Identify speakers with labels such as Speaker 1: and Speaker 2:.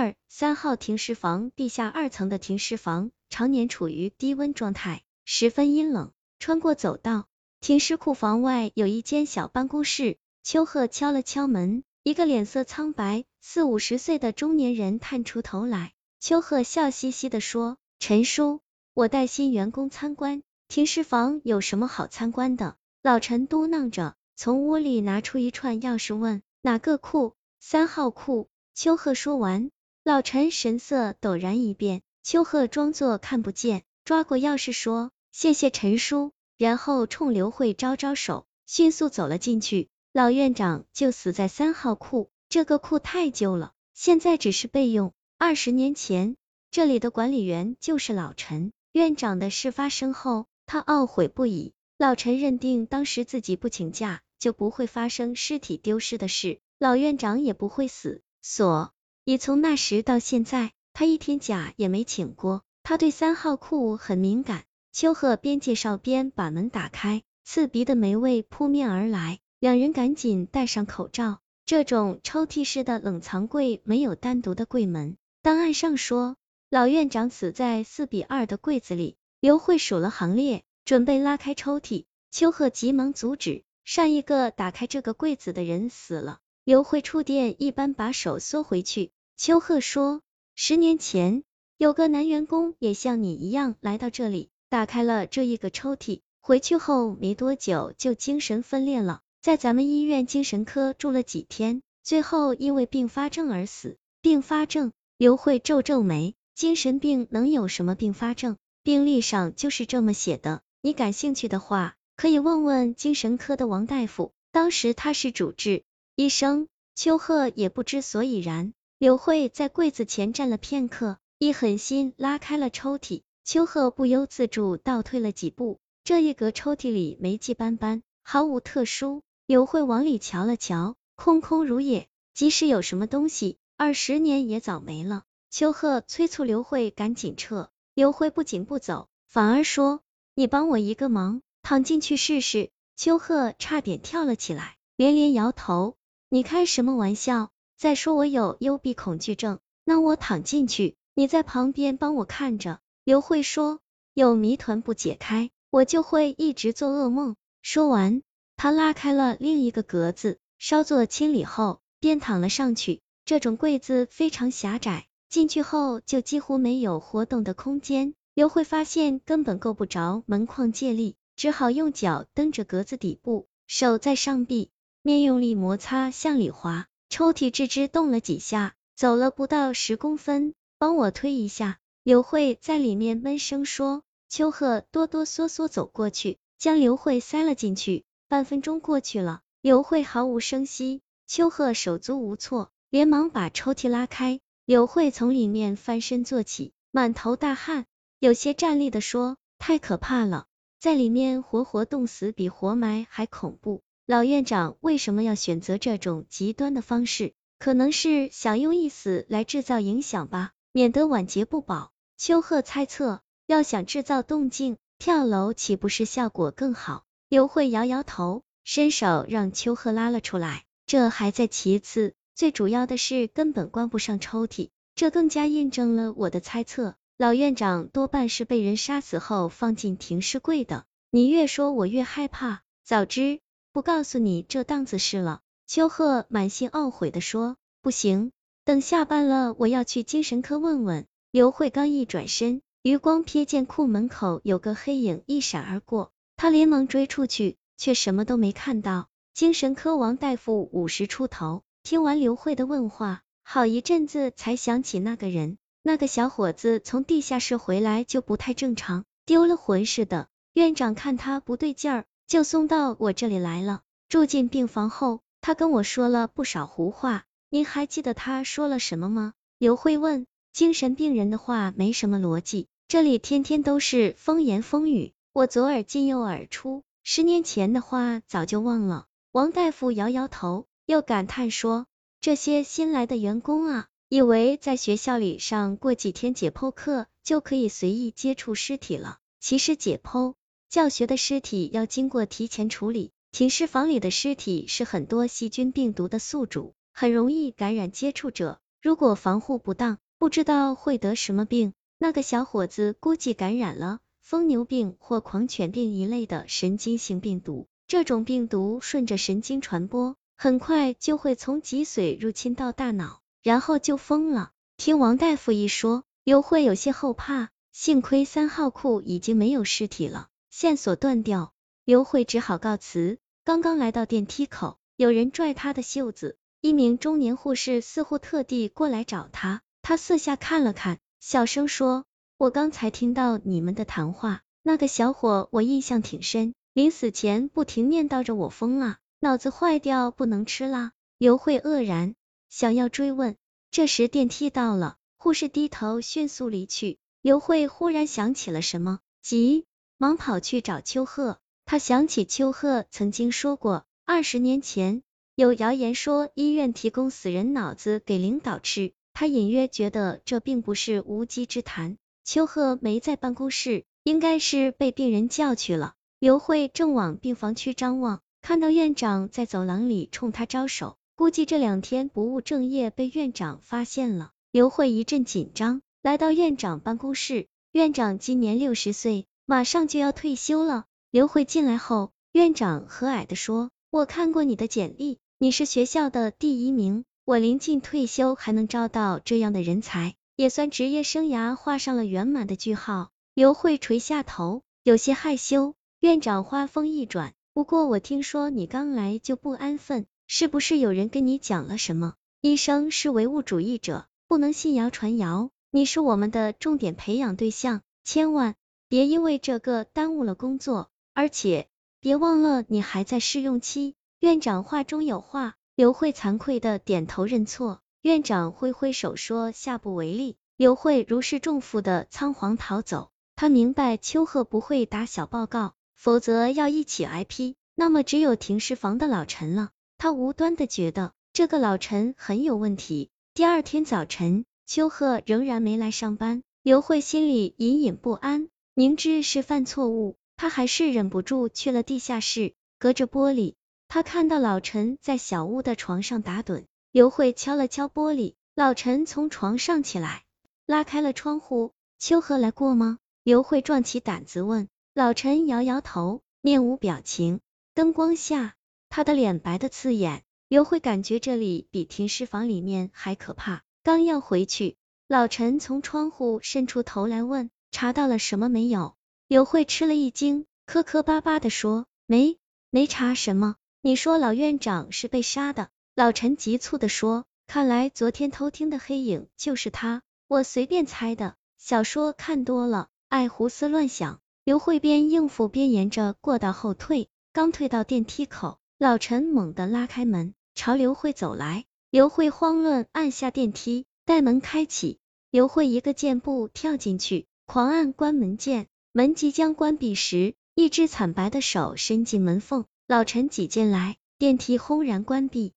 Speaker 1: 二三号停尸房地下二层的停尸房常年处于低温状态，十分阴冷。穿过走道，停尸库房外有一间小办公室。秋鹤敲了敲门，一个脸色苍白、四五十岁的中年人探出头来。秋鹤笑嘻嘻的说：“陈叔，我带新员工参观停尸房，有什么好参观的？”老陈嘟囔着，从屋里拿出一串钥匙，问：“哪个库？”“三号库。”秋鹤说完。老陈神色陡然一变，秋鹤装作看不见，抓过钥匙说：“谢谢陈叔。”然后冲刘慧招招手，迅速走了进去。老院长就死在三号库，这个库太旧了，现在只是备用。二十年前，这里的管理员就是老陈。院长的事发生后，他懊悔不已。老陈认定当时自己不请假，就不会发生尸体丢失的事，老院长也不会死，所。也从那时到现在，他一天假也没请过。他对三号库很敏感。秋鹤边介绍边把门打开，刺鼻的霉味扑面而来，两人赶紧戴上口罩。这种抽屉式的冷藏柜没有单独的柜门，档案上说老院长死在四比二的柜子里。刘慧数了行列，准备拉开抽屉，秋鹤急忙阻止，上一个打开这个柜子的人死了。刘慧触电一般把手缩回去。秋鹤说：“十年前有个男员工也像你一样来到这里，打开了这一个抽屉，回去后没多久就精神分裂了，在咱们医院精神科住了几天，最后因为并发症而死。并发症？”刘慧皱皱眉：“精神病能有什么并发症？病历上就是这么写的。你感兴趣的话，可以问问精神科的王大夫，当时他是主治医生。”秋鹤也不知所以然。柳慧在柜子前站了片刻，一狠心拉开了抽屉，秋鹤不由自主倒退了几步。这一格抽屉里霉迹斑斑，毫无特殊。柳慧往里瞧了瞧，空空如也。即使有什么东西，二十年也早没了。秋鹤催促刘慧赶紧撤，刘慧不仅不走，反而说：“你帮我一个忙，躺进去试试。”秋鹤差点跳了起来，连连摇头：“你开什么玩笑？”再说我有幽闭恐惧症，那我躺进去，你在旁边帮我看着。刘慧说，有谜团不解开，我就会一直做噩梦。说完，他拉开了另一个格子，稍作清理后，便躺了上去。这种柜子非常狭窄，进去后就几乎没有活动的空间。刘慧发现根本够不着门框借力，只好用脚蹬着格子底部，手在上臂面用力摩擦，向里滑。抽屉吱吱动了几下，走了不到十公分，帮我推一下。刘慧在里面闷声说。秋鹤哆哆嗦嗦走过去，将刘慧塞了进去。半分钟过去了，刘慧毫无声息，秋鹤手足无措，连忙把抽屉拉开。刘慧从里面翻身坐起，满头大汗，有些站立的说：“太可怕了，在里面活活冻死比活埋还恐怖。”老院长为什么要选择这种极端的方式？可能是想用一死来制造影响吧，免得晚节不保。秋鹤猜测，要想制造动静，跳楼岂不是效果更好？刘慧摇摇头，伸手让秋鹤拉了出来。这还在其次，最主要的是根本关不上抽屉，这更加印证了我的猜测。老院长多半是被人杀死后放进停尸柜的。你越说我越害怕，早知。不告诉你这档子事了，秋鹤满心懊悔的说。不行，等下班了，我要去精神科问问。刘慧刚一转身，余光瞥见库门口有个黑影一闪而过，他连忙追出去，却什么都没看到。精神科王大夫五十出头，听完刘慧的问话，好一阵子才想起那个人。那个小伙子从地下室回来就不太正常，丢了魂似的。院长看他不对劲儿。就送到我这里来了。住进病房后，他跟我说了不少胡话。您还记得他说了什么吗？刘慧问。精神病人的话没什么逻辑，这里天天都是风言风语，我左耳进右耳出。十年前的话早就忘了。王大夫摇摇头，又感叹说：“这些新来的员工啊，以为在学校里上过几天解剖课就可以随意接触尸体了。其实解剖。”教学的尸体要经过提前处理，停尸房里的尸体是很多细菌病毒的宿主，很容易感染接触者。如果防护不当，不知道会得什么病。那个小伙子估计感染了疯牛病或狂犬病一类的神经性病毒，这种病毒顺着神经传播，很快就会从脊髓入侵到大脑，然后就疯了。听王大夫一说，刘慧有些后怕，幸亏三号库已经没有尸体了，线索断掉，刘慧只好告辞。刚刚来到电梯口，有人拽她的袖子，一名中年护士似乎特地过来找她，她四下看了看。小声说：“我刚才听到你们的谈话，那个小伙我印象挺深，临死前不停念叨着我疯了，脑子坏掉不能吃啦。”刘慧愕然，想要追问。这时电梯到了，护士低头迅速离去。刘慧忽然想起了什么，急忙跑去找秋鹤。他想起秋鹤曾经说过，二十年前有谣言说医院提供死人脑子给领导吃。他隐约觉得这并不是无稽之谈。秋鹤没在办公室，应该是被病人叫去了。刘慧正往病房区张望，看到院长在走廊里冲他招手，估计这两天不务正业被院长发现了。刘慧一阵紧张，来到院长办公室。院长今年六十岁，马上就要退休了。刘慧进来后，院长和蔼的说：“我看过你的简历，你是学校的第一名。”我临近退休还能招到这样的人才，也算职业生涯画上了圆满的句号。刘慧垂下头，有些害羞。院长话锋一转，不过我听说你刚来就不安分，是不是有人跟你讲了什么？医生是唯物主义者，不能信谣传谣。你是我们的重点培养对象，千万别因为这个耽误了工作。而且别忘了，你还在试用期。院长话中有话。刘慧惭愧的点头认错，院长挥挥手说下不为例。刘慧如释重负的仓皇逃走。他明白秋鹤不会打小报告，否则要一起挨批，那么只有停尸房的老陈了。他无端的觉得这个老陈很有问题。第二天早晨，秋鹤仍然没来上班，刘慧心里隐隐不安，明知是犯错误，他还是忍不住去了地下室，隔着玻璃。他看到老陈在小屋的床上打盹，刘慧敲了敲玻璃，老陈从床上起来，拉开了窗户。秋荷来过吗？刘慧壮起胆子问。老陈摇摇头，面无表情。灯光下，他的脸白的刺眼。刘慧感觉这里比停尸房里面还可怕。刚要回去，老陈从窗户伸出头来问：查到了什么没有？刘慧吃了一惊，磕磕巴巴的说：没，没查什么。你说老院长是被杀的？老陈急促的说，看来昨天偷听的黑影就是他，我随便猜的。小说看多了，爱胡思乱想。刘慧边应付边沿着过道后退，刚退到电梯口，老陈猛地拉开门，朝刘慧走来。刘慧慌乱按下电梯，待门开启，刘慧一个箭步跳进去，狂按关门键，门即将关闭时，一只惨白的手伸进门缝。老陈挤进来，电梯轰然关闭。